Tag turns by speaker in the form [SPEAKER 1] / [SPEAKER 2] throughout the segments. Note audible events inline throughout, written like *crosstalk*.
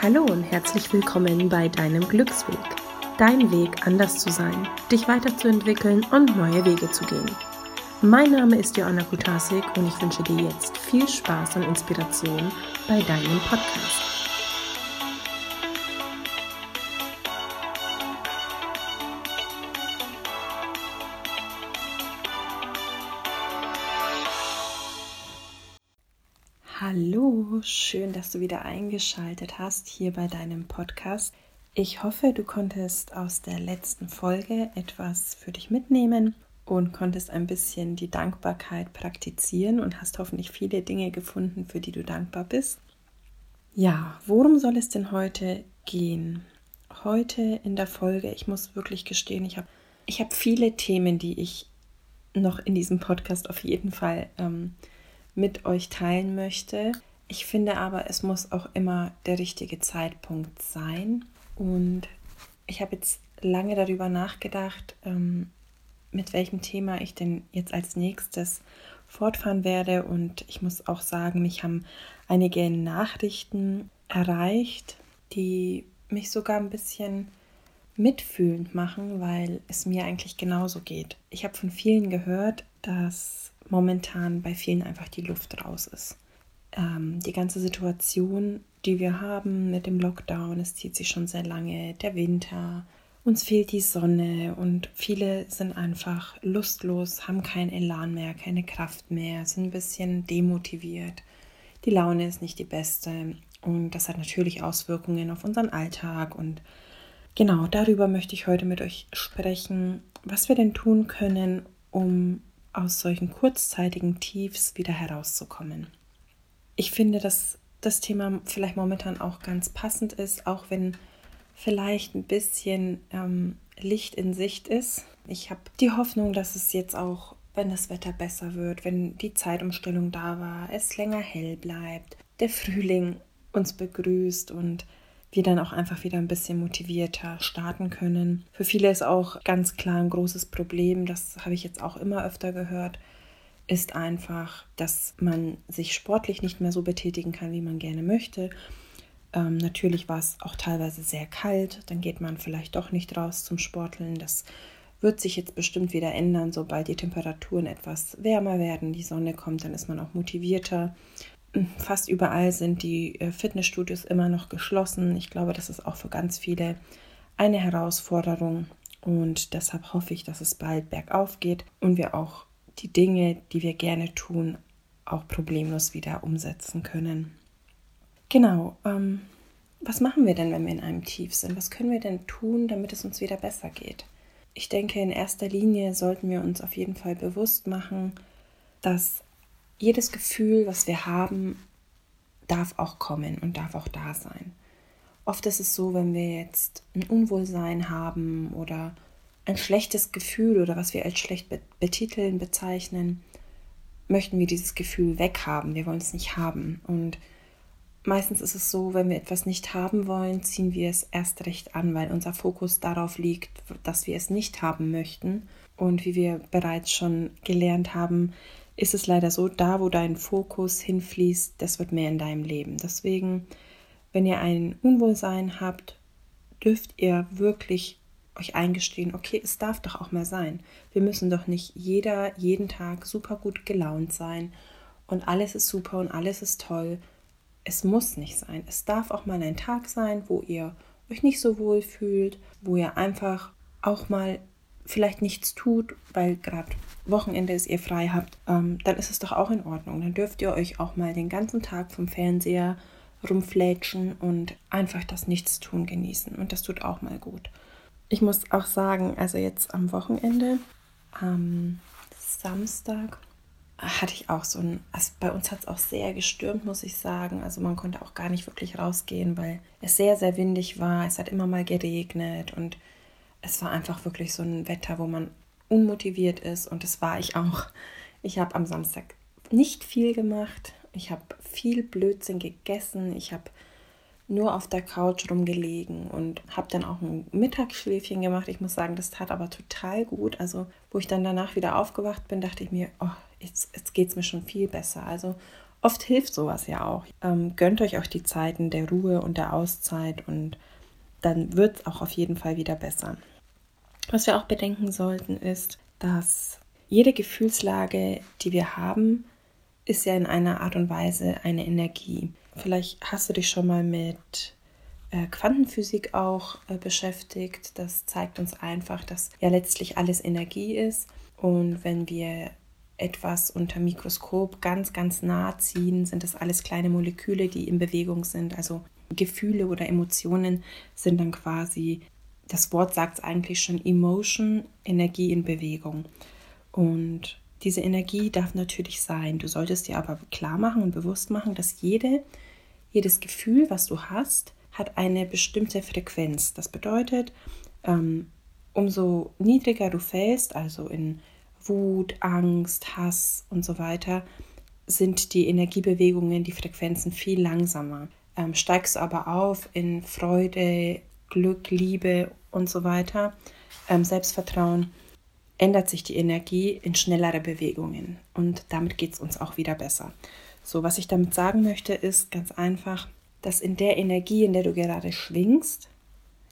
[SPEAKER 1] Hallo und herzlich willkommen bei deinem Glücksweg. Dein Weg, anders zu sein, dich weiterzuentwickeln und neue Wege zu gehen. Mein Name ist Joanna Kutasik und ich wünsche dir jetzt viel Spaß und Inspiration bei deinem Podcast. Schön, dass du wieder eingeschaltet hast hier bei deinem Podcast. Ich hoffe, du konntest aus der letzten Folge etwas für dich mitnehmen und konntest ein bisschen die Dankbarkeit praktizieren und hast hoffentlich viele Dinge gefunden, für die du dankbar bist. Ja, worum soll es denn heute gehen? Heute in der Folge, ich muss wirklich gestehen, ich habe ich hab viele Themen, die ich noch in diesem Podcast auf jeden Fall ähm, mit euch teilen möchte. Ich finde aber, es muss auch immer der richtige Zeitpunkt sein. Und ich habe jetzt lange darüber nachgedacht, ähm, mit welchem Thema ich denn jetzt als nächstes fortfahren werde. Und ich muss auch sagen, mich haben einige Nachrichten erreicht, die mich sogar ein bisschen mitfühlend machen, weil es mir eigentlich genauso geht. Ich habe von vielen gehört, dass momentan bei vielen einfach die Luft raus ist. Ähm, die ganze Situation, die wir haben mit dem Lockdown, es zieht sich schon sehr lange, der Winter, uns fehlt die Sonne und viele sind einfach lustlos, haben keinen Elan mehr, keine Kraft mehr, sind ein bisschen demotiviert. Die Laune ist nicht die beste und das hat natürlich Auswirkungen auf unseren Alltag und genau darüber möchte ich heute mit euch sprechen, was wir denn tun können, um aus solchen kurzzeitigen Tiefs wieder herauszukommen. Ich finde, dass das Thema vielleicht momentan auch ganz passend ist, auch wenn vielleicht ein bisschen ähm, Licht in Sicht ist. Ich habe die Hoffnung, dass es jetzt auch, wenn das Wetter besser wird, wenn die Zeitumstellung da war, es länger hell bleibt, der Frühling uns begrüßt und wir dann auch einfach wieder ein bisschen motivierter starten können. Für viele ist auch ganz klar ein großes Problem, das habe ich jetzt auch immer öfter gehört, ist einfach, dass man sich sportlich nicht mehr so betätigen kann, wie man gerne möchte. Ähm, natürlich war es auch teilweise sehr kalt, dann geht man vielleicht doch nicht raus zum Sporteln. Das wird sich jetzt bestimmt wieder ändern, sobald die Temperaturen etwas wärmer werden, die Sonne kommt, dann ist man auch motivierter fast überall sind die äh, Fitnessstudios immer noch geschlossen. Ich glaube, das ist auch für ganz viele eine Herausforderung und deshalb hoffe ich, dass es bald bergauf geht und wir auch die Dinge, die wir gerne tun, auch problemlos wieder umsetzen können. Genau, ähm, was machen wir denn, wenn wir in einem Tief sind? Was können wir denn tun, damit es uns wieder besser geht? Ich denke, in erster Linie sollten wir uns auf jeden Fall bewusst machen, dass jedes Gefühl, was wir haben, darf auch kommen und darf auch da sein. Oft ist es so, wenn wir jetzt ein Unwohlsein haben oder ein schlechtes Gefühl oder was wir als schlecht betiteln, bezeichnen, möchten wir dieses Gefühl weghaben. Wir wollen es nicht haben. Und meistens ist es so, wenn wir etwas nicht haben wollen, ziehen wir es erst recht an, weil unser Fokus darauf liegt, dass wir es nicht haben möchten. Und wie wir bereits schon gelernt haben, ist es leider so, da wo dein Fokus hinfließt, das wird mehr in deinem Leben. Deswegen, wenn ihr ein Unwohlsein habt, dürft ihr wirklich euch eingestehen, okay, es darf doch auch mal sein. Wir müssen doch nicht jeder jeden Tag super gut gelaunt sein und alles ist super und alles ist toll. Es muss nicht sein. Es darf auch mal ein Tag sein, wo ihr euch nicht so wohl fühlt, wo ihr einfach auch mal vielleicht nichts tut, weil gerade Wochenende ist, ihr frei habt, ähm, dann ist es doch auch in Ordnung. Dann dürft ihr euch auch mal den ganzen Tag vom Fernseher rumflätschen und einfach das Nichtstun genießen. Und das tut auch mal gut. Ich muss auch sagen, also jetzt am Wochenende, am Samstag, hatte ich auch so ein, also bei uns hat es auch sehr gestürmt, muss ich sagen. Also man konnte auch gar nicht wirklich rausgehen, weil es sehr, sehr windig war. Es hat immer mal geregnet und es war einfach wirklich so ein Wetter, wo man unmotiviert ist und das war ich auch. Ich habe am Samstag nicht viel gemacht. Ich habe viel Blödsinn gegessen. Ich habe nur auf der Couch rumgelegen und habe dann auch ein Mittagsschläfchen gemacht. Ich muss sagen, das tat aber total gut. Also, wo ich dann danach wieder aufgewacht bin, dachte ich mir, oh, jetzt, jetzt geht es mir schon viel besser. Also, oft hilft sowas ja auch. Ähm, gönnt euch auch die Zeiten der Ruhe und der Auszeit und dann wird es auch auf jeden Fall wieder besser. Was wir auch bedenken sollten, ist, dass jede Gefühlslage, die wir haben, ist ja in einer Art und Weise eine Energie. Vielleicht hast du dich schon mal mit äh, Quantenphysik auch äh, beschäftigt. Das zeigt uns einfach, dass ja letztlich alles Energie ist. Und wenn wir etwas unter Mikroskop ganz, ganz nah ziehen, sind das alles kleine Moleküle, die in Bewegung sind. Also Gefühle oder Emotionen sind dann quasi, das Wort sagt es eigentlich schon, Emotion, Energie in Bewegung. Und diese Energie darf natürlich sein. Du solltest dir aber klar machen und bewusst machen, dass jede, jedes Gefühl, was du hast, hat eine bestimmte Frequenz. Das bedeutet, ähm, umso niedriger du fällst, also in Wut, Angst, Hass und so weiter, sind die Energiebewegungen, die Frequenzen viel langsamer. Ähm, steigst du aber auf in Freude, Glück, Liebe und so weiter, ähm, Selbstvertrauen, ändert sich die Energie in schnellere Bewegungen und damit geht es uns auch wieder besser. So, was ich damit sagen möchte, ist ganz einfach, dass in der Energie, in der du gerade schwingst,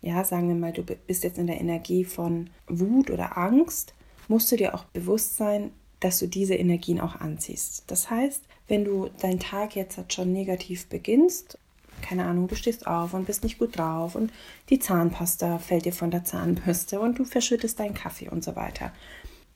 [SPEAKER 1] ja, sagen wir mal, du bist jetzt in der Energie von Wut oder Angst, musst du dir auch bewusst sein, dass du diese Energien auch anziehst. Das heißt, wenn du deinen Tag jetzt schon negativ beginnst, keine Ahnung, du stehst auf und bist nicht gut drauf und die Zahnpasta fällt dir von der Zahnbürste und du verschüttest deinen Kaffee und so weiter,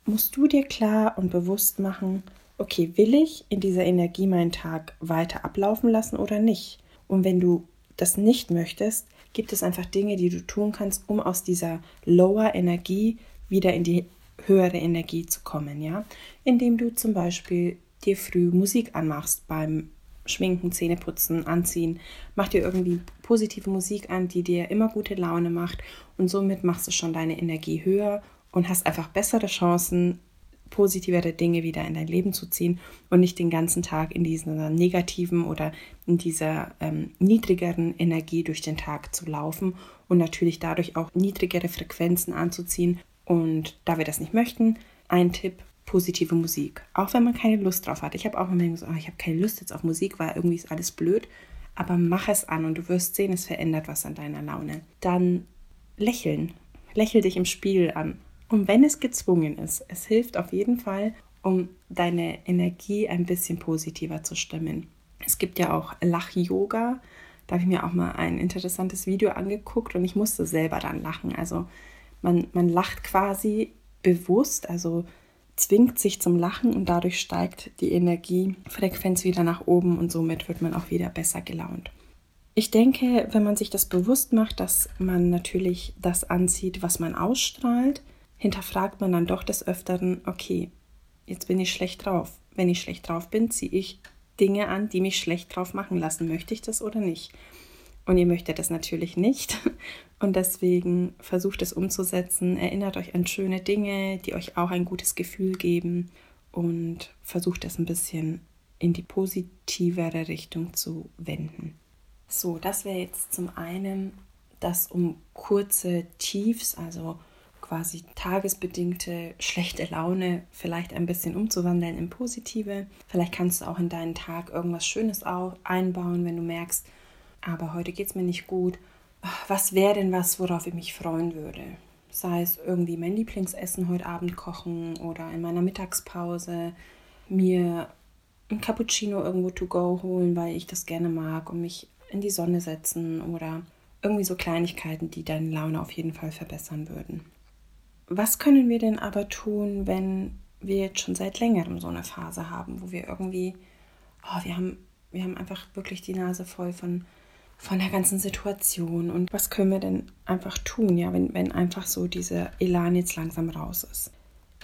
[SPEAKER 1] musst du dir klar und bewusst machen, okay, will ich in dieser Energie meinen Tag weiter ablaufen lassen oder nicht? Und wenn du das nicht möchtest, gibt es einfach Dinge, die du tun kannst, um aus dieser lower Energie wieder in die höhere Energie zu kommen, ja? Indem du zum Beispiel dir früh Musik anmachst beim Schminken, Zähneputzen, Anziehen. Mach dir irgendwie positive Musik an, die dir immer gute Laune macht und somit machst du schon deine Energie höher und hast einfach bessere Chancen, positivere Dinge wieder in dein Leben zu ziehen und nicht den ganzen Tag in dieser negativen oder in dieser ähm, niedrigeren Energie durch den Tag zu laufen und natürlich dadurch auch niedrigere Frequenzen anzuziehen. Und da wir das nicht möchten, ein Tipp, positive Musik. Auch wenn man keine Lust drauf hat. Ich habe auch immer gesagt, oh, ich habe keine Lust jetzt auf Musik, weil irgendwie ist alles blöd. Aber mach es an und du wirst sehen, es verändert was an deiner Laune. Dann lächeln. Lächel dich im Spiegel an und wenn es gezwungen ist, es hilft auf jeden Fall, um deine Energie ein bisschen positiver zu stimmen. Es gibt ja auch Lach-Yoga. Da habe ich mir auch mal ein interessantes Video angeguckt und ich musste selber dann lachen. Also man, man lacht quasi bewusst, also zwingt sich zum Lachen und dadurch steigt die Energiefrequenz wieder nach oben und somit wird man auch wieder besser gelaunt. Ich denke, wenn man sich das bewusst macht, dass man natürlich das anzieht, was man ausstrahlt, hinterfragt man dann doch des Öfteren, okay, jetzt bin ich schlecht drauf. Wenn ich schlecht drauf bin, ziehe ich Dinge an, die mich schlecht drauf machen lassen. Möchte ich das oder nicht? Und ihr möchtet das natürlich nicht. *laughs* Und deswegen versucht es umzusetzen. Erinnert euch an schöne Dinge, die euch auch ein gutes Gefühl geben. Und versucht es ein bisschen in die positivere Richtung zu wenden. So, das wäre jetzt zum einen das um kurze Tiefs, also quasi tagesbedingte schlechte Laune vielleicht ein bisschen umzuwandeln in positive. Vielleicht kannst du auch in deinen Tag irgendwas Schönes einbauen, wenn du merkst, aber heute geht es mir nicht gut. Was wäre denn was, worauf ich mich freuen würde? Sei es irgendwie mein Lieblingsessen heute Abend kochen oder in meiner Mittagspause mir ein Cappuccino irgendwo to go holen, weil ich das gerne mag und mich in die Sonne setzen oder irgendwie so Kleinigkeiten, die deine Laune auf jeden Fall verbessern würden. Was können wir denn aber tun, wenn wir jetzt schon seit längerem so eine Phase haben, wo wir irgendwie, oh, wir haben, wir haben einfach wirklich die Nase voll von, von der ganzen Situation und was können wir denn einfach tun, ja, wenn, wenn einfach so dieser Elan jetzt langsam raus ist.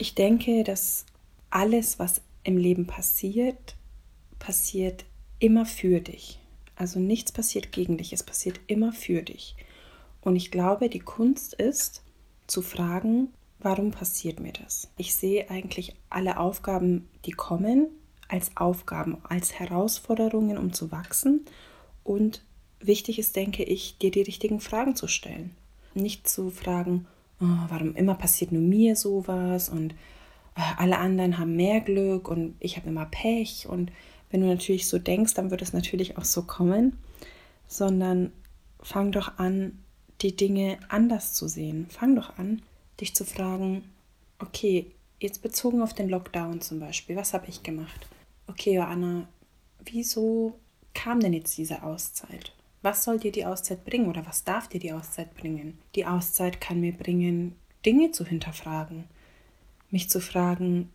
[SPEAKER 1] Ich denke, dass alles, was im Leben passiert, passiert immer für dich. Also nichts passiert gegen dich, es passiert immer für dich. Und ich glaube, die Kunst ist, zu fragen, warum passiert mir das? Ich sehe eigentlich alle Aufgaben, die kommen, als Aufgaben, als Herausforderungen, um zu wachsen. Und wichtig ist, denke ich, dir die richtigen Fragen zu stellen. Nicht zu fragen, oh, warum immer passiert nur mir sowas und äh, alle anderen haben mehr Glück und ich habe immer Pech und wenn du natürlich so denkst, dann wird es natürlich auch so kommen, sondern fang doch an, die Dinge anders zu sehen. Fang doch an, dich zu fragen, okay, jetzt bezogen auf den Lockdown zum Beispiel, was habe ich gemacht? Okay, Joanna, wieso kam denn jetzt diese Auszeit? Was soll dir die Auszeit bringen oder was darf dir die Auszeit bringen? Die Auszeit kann mir bringen, Dinge zu hinterfragen, mich zu fragen,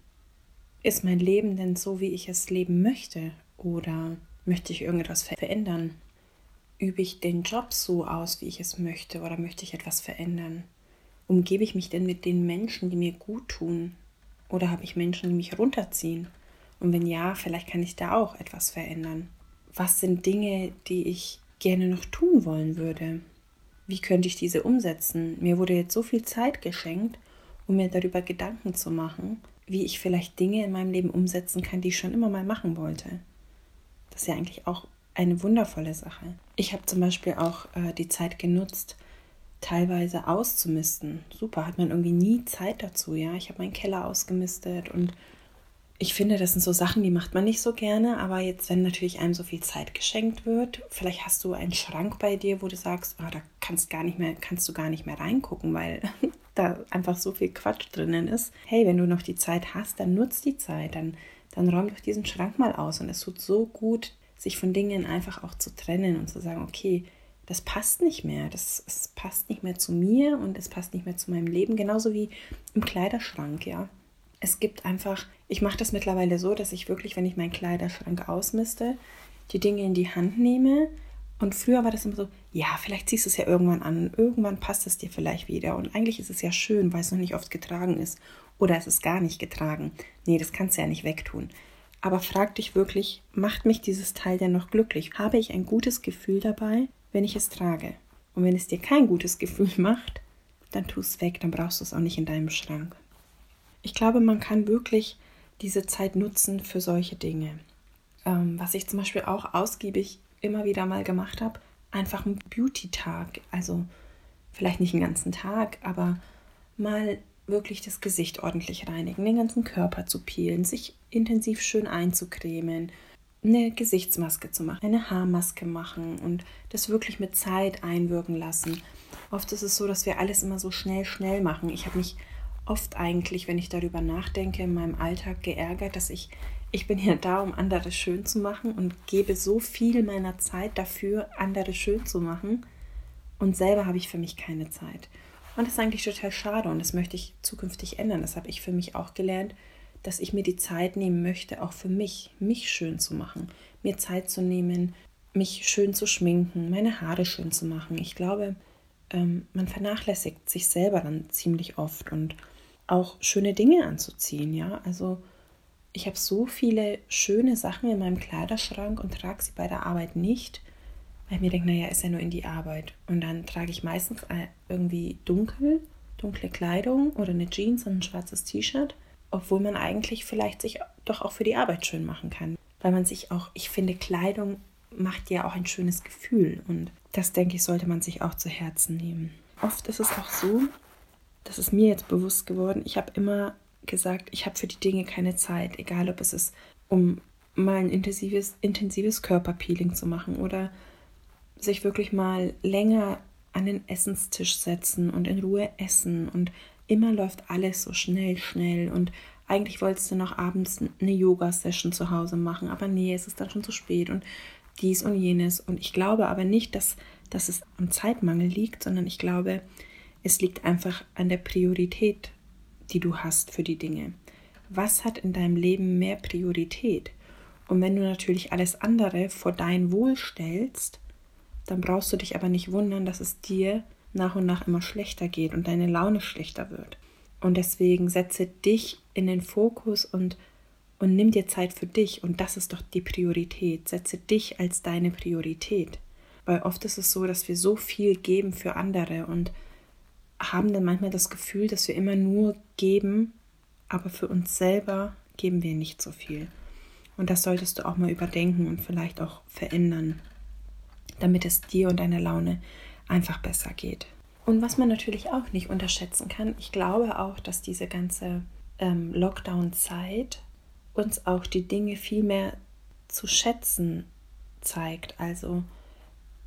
[SPEAKER 1] ist mein Leben denn so, wie ich es leben möchte? Oder möchte ich irgendetwas verändern? Übe ich den Job so aus, wie ich es möchte? Oder möchte ich etwas verändern? Umgebe ich mich denn mit den Menschen, die mir gut tun? Oder habe ich Menschen, die mich runterziehen? Und wenn ja, vielleicht kann ich da auch etwas verändern. Was sind Dinge, die ich gerne noch tun wollen würde? Wie könnte ich diese umsetzen? Mir wurde jetzt so viel Zeit geschenkt, um mir darüber Gedanken zu machen wie ich vielleicht Dinge in meinem Leben umsetzen kann, die ich schon immer mal machen wollte. Das ist ja eigentlich auch eine wundervolle Sache. Ich habe zum Beispiel auch äh, die Zeit genutzt, teilweise auszumisten. Super, hat man irgendwie nie Zeit dazu, ja. Ich habe meinen Keller ausgemistet und ich finde, das sind so Sachen, die macht man nicht so gerne, aber jetzt, wenn natürlich einem so viel Zeit geschenkt wird, vielleicht hast du einen Schrank bei dir, wo du sagst, oh, da kannst gar nicht mehr, kannst du gar nicht mehr reingucken, weil *laughs* da einfach so viel Quatsch drinnen ist. Hey, wenn du noch die Zeit hast, dann nutz die Zeit, dann, dann räum doch diesen Schrank mal aus. Und es tut so gut, sich von Dingen einfach auch zu trennen und zu sagen, okay, das passt nicht mehr, das, das passt nicht mehr zu mir und es passt nicht mehr zu meinem Leben, genauso wie im Kleiderschrank, ja. Es gibt einfach, ich mache das mittlerweile so, dass ich wirklich, wenn ich meinen Kleiderschrank ausmiste, die Dinge in die Hand nehme und früher war das immer so, ja, vielleicht ziehst du es ja irgendwann an, irgendwann passt es dir vielleicht wieder. Und eigentlich ist es ja schön, weil es noch nicht oft getragen ist. Oder es ist gar nicht getragen. Nee, das kannst du ja nicht wegtun. Aber frag dich wirklich, macht mich dieses Teil denn noch glücklich? Habe ich ein gutes Gefühl dabei, wenn ich es trage? Und wenn es dir kein gutes Gefühl *laughs* macht, dann tu es weg, dann brauchst du es auch nicht in deinem Schrank. Ich glaube, man kann wirklich diese Zeit nutzen für solche Dinge. Ähm, was ich zum Beispiel auch ausgiebig immer wieder mal gemacht habe, einfach ein Beauty-Tag. Also vielleicht nicht einen ganzen Tag, aber mal wirklich das Gesicht ordentlich reinigen, den ganzen Körper zu peelen, sich intensiv schön einzucremen, eine Gesichtsmaske zu machen, eine Haarmaske machen und das wirklich mit Zeit einwirken lassen. Oft ist es so, dass wir alles immer so schnell, schnell machen. Ich habe mich oft eigentlich, wenn ich darüber nachdenke, in meinem Alltag geärgert, dass ich ich bin ja da, um andere schön zu machen und gebe so viel meiner Zeit dafür, andere schön zu machen. Und selber habe ich für mich keine Zeit. Und das ist eigentlich total schade und das möchte ich zukünftig ändern. Das habe ich für mich auch gelernt, dass ich mir die Zeit nehmen möchte, auch für mich, mich schön zu machen. Mir Zeit zu nehmen, mich schön zu schminken, meine Haare schön zu machen. Ich glaube, ähm, man vernachlässigt sich selber dann ziemlich oft und auch schöne Dinge anzuziehen, ja. Also ich habe so viele schöne Sachen in meinem Kleiderschrank und trage sie bei der Arbeit nicht, weil ich mir denke, naja, ist ja nur in die Arbeit. Und dann trage ich meistens irgendwie dunkel, dunkle Kleidung oder eine Jeans und ein schwarzes T-Shirt, obwohl man eigentlich vielleicht sich doch auch für die Arbeit schön machen kann. Weil man sich auch, ich finde, Kleidung macht ja auch ein schönes Gefühl und das, denke ich, sollte man sich auch zu Herzen nehmen. Oft ist es auch so, das ist mir jetzt bewusst geworden, ich habe immer gesagt, ich habe für die Dinge keine Zeit, egal ob es ist, um mal ein intensives, intensives Körperpeeling zu machen oder sich wirklich mal länger an den Essenstisch setzen und in Ruhe essen und immer läuft alles so schnell, schnell und eigentlich wolltest du noch abends eine Yoga-Session zu Hause machen, aber nee, es ist dann schon zu spät und dies und jenes und ich glaube aber nicht, dass, dass es am Zeitmangel liegt, sondern ich glaube, es liegt einfach an der Priorität die du hast für die Dinge. Was hat in deinem Leben mehr Priorität? Und wenn du natürlich alles andere vor dein Wohl stellst, dann brauchst du dich aber nicht wundern, dass es dir nach und nach immer schlechter geht und deine Laune schlechter wird. Und deswegen setze dich in den Fokus und, und nimm dir Zeit für dich. Und das ist doch die Priorität. Setze dich als deine Priorität. Weil oft ist es so, dass wir so viel geben für andere und haben dann manchmal das Gefühl, dass wir immer nur geben, aber für uns selber geben wir nicht so viel. Und das solltest du auch mal überdenken und vielleicht auch verändern, damit es dir und deiner Laune einfach besser geht. Und was man natürlich auch nicht unterschätzen kann, ich glaube auch, dass diese ganze ähm, Lockdown-Zeit uns auch die Dinge viel mehr zu schätzen zeigt. Also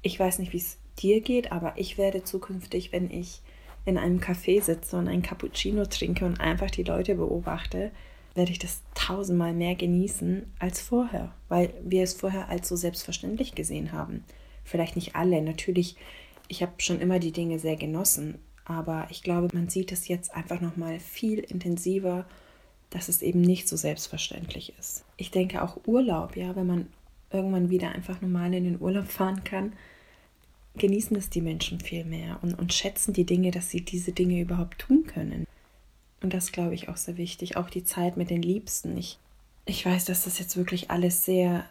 [SPEAKER 1] ich weiß nicht, wie es dir geht, aber ich werde zukünftig, wenn ich in einem Café sitze und ein Cappuccino trinke und einfach die Leute beobachte, werde ich das tausendmal mehr genießen als vorher, weil wir es vorher als so selbstverständlich gesehen haben. Vielleicht nicht alle, natürlich, ich habe schon immer die Dinge sehr genossen, aber ich glaube, man sieht es jetzt einfach noch mal viel intensiver, dass es eben nicht so selbstverständlich ist. Ich denke auch Urlaub, ja, wenn man irgendwann wieder einfach normal in den Urlaub fahren kann, genießen es die Menschen viel mehr und, und schätzen die Dinge, dass sie diese Dinge überhaupt tun können. Und das glaube ich auch sehr wichtig. Auch die Zeit mit den Liebsten. Ich, ich weiß, dass das jetzt wirklich alles sehr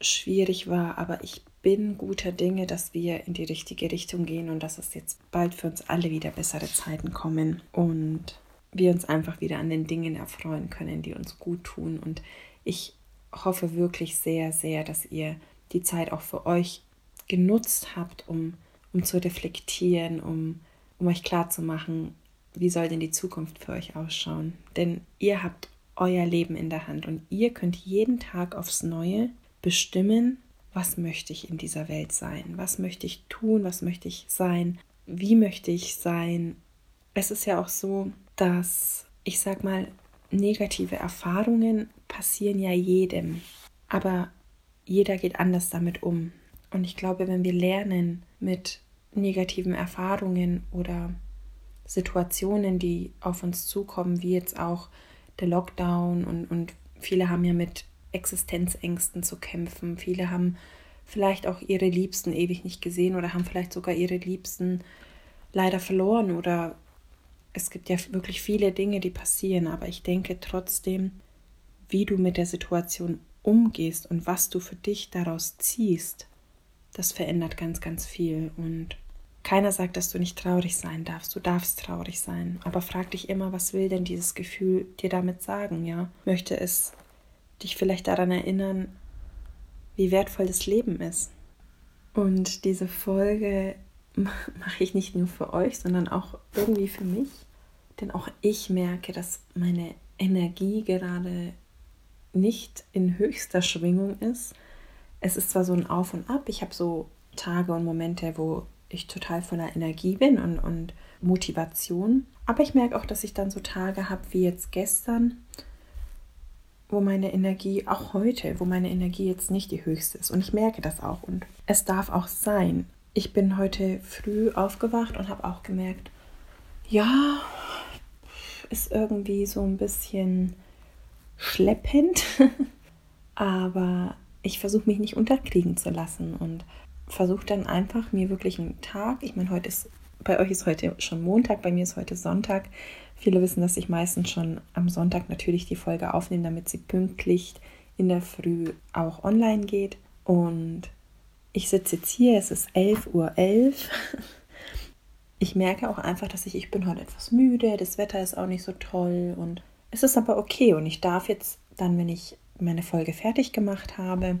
[SPEAKER 1] schwierig war, aber ich bin guter Dinge, dass wir in die richtige Richtung gehen und dass es jetzt bald für uns alle wieder bessere Zeiten kommen und wir uns einfach wieder an den Dingen erfreuen können, die uns gut tun. Und ich hoffe wirklich sehr, sehr, dass ihr die Zeit auch für euch genutzt habt, um, um zu reflektieren, um, um euch klarzumachen, wie soll denn die Zukunft für euch ausschauen. Denn ihr habt euer Leben in der Hand und ihr könnt jeden Tag aufs Neue bestimmen, was möchte ich in dieser Welt sein, was möchte ich tun, was möchte ich sein, wie möchte ich sein. Es ist ja auch so, dass ich sag mal, negative Erfahrungen passieren ja jedem, aber jeder geht anders damit um. Und ich glaube, wenn wir lernen, mit negativen Erfahrungen oder Situationen, die auf uns zukommen, wie jetzt auch der Lockdown und, und viele haben ja mit Existenzängsten zu kämpfen, viele haben vielleicht auch ihre Liebsten ewig nicht gesehen oder haben vielleicht sogar ihre Liebsten leider verloren oder es gibt ja wirklich viele Dinge, die passieren, aber ich denke trotzdem, wie du mit der Situation umgehst und was du für dich daraus ziehst, das verändert ganz, ganz viel. Und keiner sagt, dass du nicht traurig sein darfst. Du darfst traurig sein. Aber frag dich immer, was will denn dieses Gefühl dir damit sagen, ja? Möchte es dich vielleicht daran erinnern, wie wertvoll das Leben ist? Und diese Folge *laughs* mache ich nicht nur für euch, sondern auch irgendwie für mich. Denn auch ich merke, dass meine Energie gerade nicht in höchster Schwingung ist es ist zwar so ein Auf und Ab, ich habe so Tage und Momente, wo ich total voller Energie bin und, und Motivation, aber ich merke auch, dass ich dann so Tage habe wie jetzt gestern, wo meine Energie, auch heute, wo meine Energie jetzt nicht die höchste ist. Und ich merke das auch. Und es darf auch sein. Ich bin heute früh aufgewacht und habe auch gemerkt, ja, ist irgendwie so ein bisschen schleppend. *laughs* Aber ich versuche mich nicht unterkriegen zu lassen und versuche dann einfach mir wirklich einen Tag, ich meine, heute ist, bei euch ist heute schon Montag, bei mir ist heute Sonntag. Viele wissen, dass ich meistens schon am Sonntag natürlich die Folge aufnehme, damit sie pünktlich in der Früh auch online geht. Und ich sitze jetzt hier, es ist 11.11 Uhr. 11. *laughs* Ich merke auch einfach, dass ich, ich bin heute etwas müde, das Wetter ist auch nicht so toll und es ist aber okay und ich darf jetzt dann, wenn ich meine Folge fertig gemacht habe,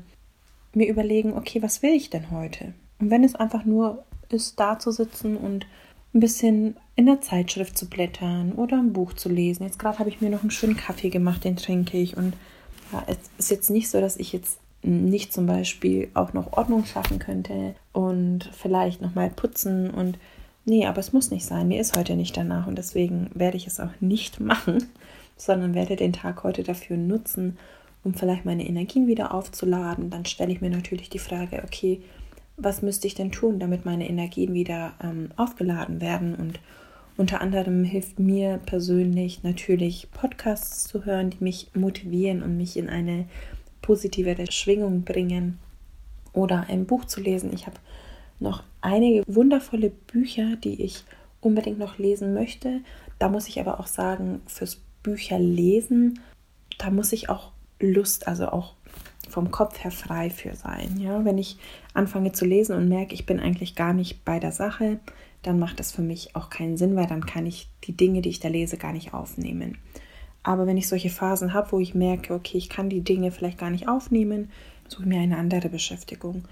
[SPEAKER 1] mir überlegen, okay, was will ich denn heute? Und wenn es einfach nur ist, da zu sitzen und ein bisschen in der Zeitschrift zu blättern oder ein Buch zu lesen. Jetzt gerade habe ich mir noch einen schönen Kaffee gemacht, den trinke ich. Und ja, es ist jetzt nicht so, dass ich jetzt nicht zum Beispiel auch noch Ordnung schaffen könnte und vielleicht noch mal putzen und nee, aber es muss nicht sein. Mir ist heute nicht danach und deswegen werde ich es auch nicht machen, *laughs* sondern werde den Tag heute dafür nutzen, um vielleicht meine Energien wieder aufzuladen, dann stelle ich mir natürlich die Frage, okay, was müsste ich denn tun, damit meine Energien wieder ähm, aufgeladen werden? Und unter anderem hilft mir persönlich natürlich Podcasts zu hören, die mich motivieren und mich in eine positivere Schwingung bringen oder ein Buch zu lesen. Ich habe noch einige wundervolle Bücher, die ich unbedingt noch lesen möchte. Da muss ich aber auch sagen, fürs Bücherlesen, da muss ich auch Lust, also auch vom Kopf her frei für sein. Ja, wenn ich anfange zu lesen und merke, ich bin eigentlich gar nicht bei der Sache, dann macht das für mich auch keinen Sinn, weil dann kann ich die Dinge, die ich da lese, gar nicht aufnehmen. Aber wenn ich solche Phasen habe, wo ich merke, okay, ich kann die Dinge vielleicht gar nicht aufnehmen, suche ich mir eine andere Beschäftigung.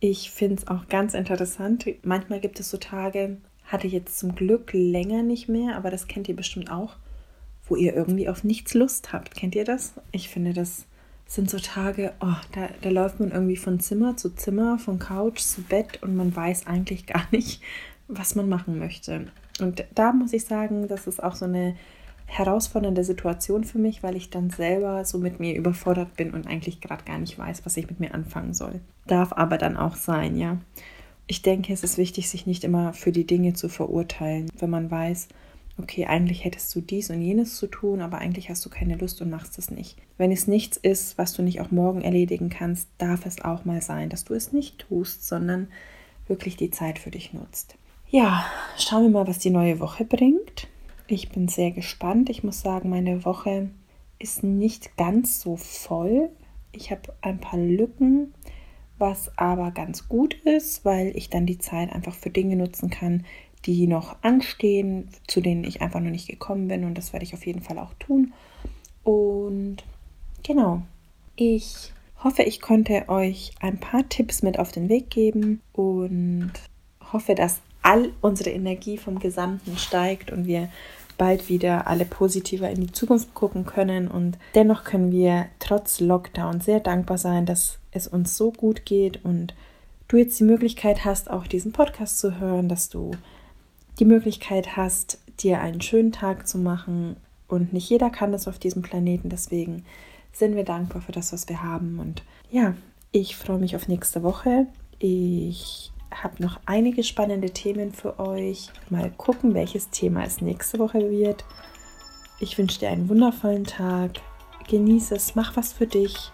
[SPEAKER 1] Ich finde es auch ganz interessant. Manchmal gibt es so Tage, hatte ich jetzt zum Glück länger nicht mehr, aber das kennt ihr bestimmt auch wo ihr irgendwie auf nichts Lust habt. Kennt ihr das? Ich finde das sind so Tage, oh, da, da läuft man irgendwie von Zimmer zu Zimmer, von Couch zu Bett und man weiß eigentlich gar nicht, was man machen möchte. Und da muss ich sagen, das ist auch so eine herausfordernde Situation für mich, weil ich dann selber so mit mir überfordert bin und eigentlich gerade gar nicht weiß, was ich mit mir anfangen soll. Darf aber dann auch sein, ja. Ich denke, es ist wichtig, sich nicht immer für die Dinge zu verurteilen, wenn man weiß, okay, eigentlich hättest du dies und jenes zu tun, aber eigentlich hast du keine Lust und machst es nicht. Wenn es nichts ist, was du nicht auch morgen erledigen kannst, darf es auch mal sein, dass du es nicht tust, sondern wirklich die Zeit für dich nutzt. Ja, schauen wir mal, was die neue Woche bringt. Ich bin sehr gespannt. Ich muss sagen, meine Woche ist nicht ganz so voll. Ich habe ein paar Lücken, was aber ganz gut ist, weil ich dann die Zeit einfach für Dinge nutzen kann, die noch anstehen, zu denen ich einfach noch nicht gekommen bin und das werde ich auf jeden Fall auch tun. Und genau, ich hoffe, ich konnte euch ein paar Tipps mit auf den Weg geben und hoffe, dass all unsere Energie vom Gesamten steigt und wir bald wieder alle positiver in die Zukunft gucken können. Und dennoch können wir trotz Lockdown sehr dankbar sein, dass es uns so gut geht und du jetzt die Möglichkeit hast, auch diesen Podcast zu hören, dass du die Möglichkeit hast, dir einen schönen Tag zu machen. Und nicht jeder kann das auf diesem Planeten. Deswegen sind wir dankbar für das, was wir haben. Und ja, ich freue mich auf nächste Woche. Ich habe noch einige spannende Themen für euch. Mal gucken, welches Thema es nächste Woche wird. Ich wünsche dir einen wundervollen Tag. Genieße es, mach was für dich.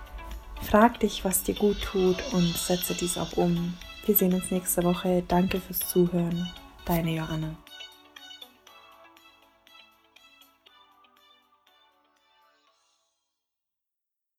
[SPEAKER 1] Frag dich, was dir gut tut und setze dies auch um. Wir sehen uns nächste Woche. Danke fürs Zuhören. Deine Johanna.